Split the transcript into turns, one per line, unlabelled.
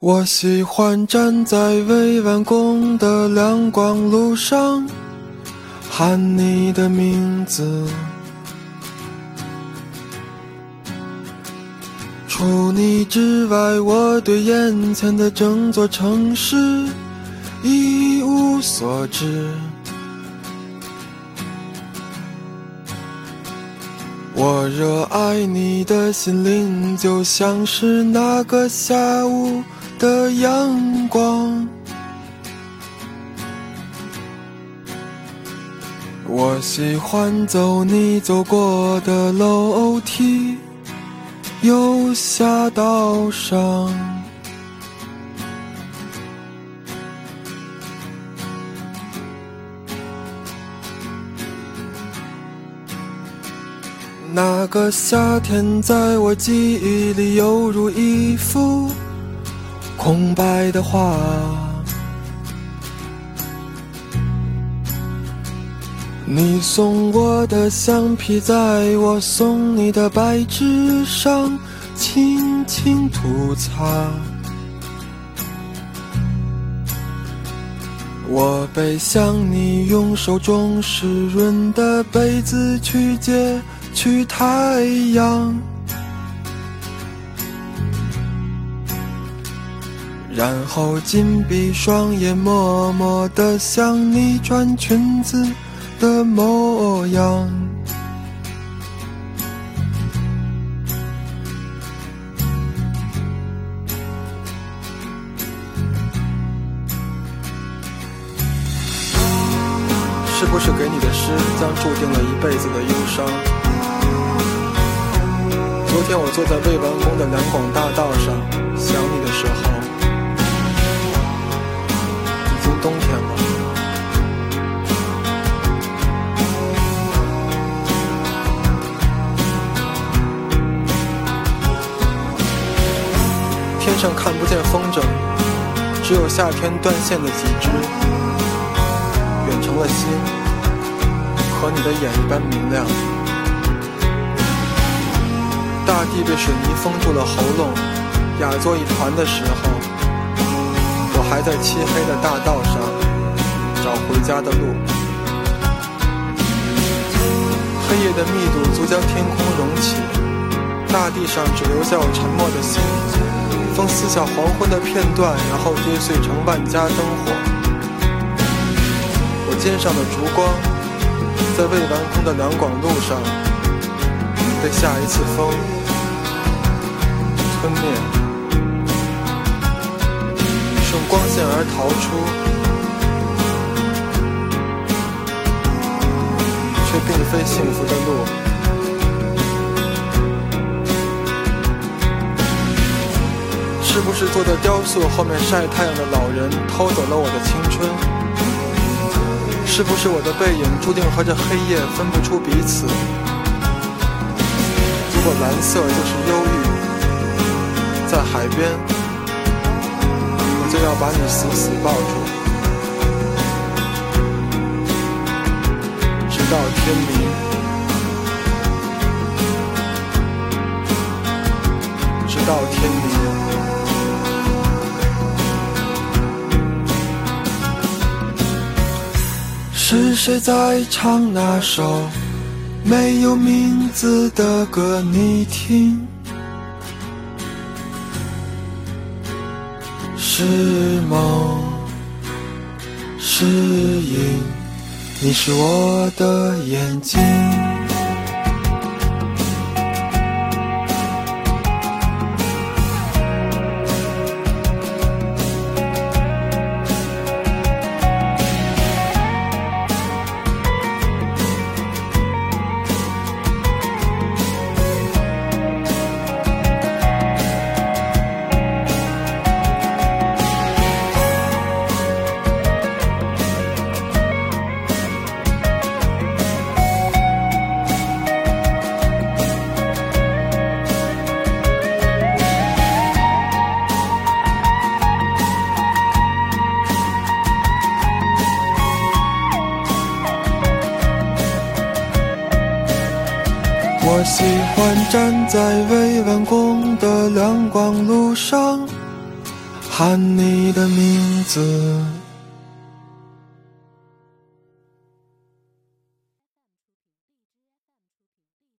我喜欢站在未完工的亮光路上，喊你的名字。除你之外，我对眼前的整座城市一无所知。我热爱你的心灵，就像是那个下午的阳光。我喜欢走你走过的楼梯，右下到上。那个夏天，在我记忆里犹如一幅空白的画。你送我的橡皮，在我送你的白纸上轻轻涂擦。我背向你，用手中湿润的被子去接。去太阳，然后紧闭双眼，默默地想你穿裙子的模样。是不是给你的诗将注定了一辈子的忧伤？昨天我坐在未完工的两广大道上，想你的时候，已经冬天了。天上看不见风筝，只有夏天断线的几只，远成了心，和你的眼一般明亮。大地被水泥封住了喉咙，哑作一团的时候，我还在漆黑的大道上找回家的路。黑夜的密度足将天空融起，大地上只留下我沉默的心。风撕下黄昏的片段，然后跌碎成万家灯火。我肩上的烛光，在未完工的两广路上，被下一次风。吞灭，顺光线而逃出，却并非幸福的路。是不是坐在雕塑后面晒太阳的老人偷走了我的青春？是不是我的背影注定和这黑夜分不出彼此？如果蓝色就是忧郁。在海边，我就要把你死死抱住，直到天明，直到天明。是谁在唱那首没有名字的歌？你听。是梦，是影，你是我的眼睛。我喜欢站在未完工的亮光路上，喊你的名字。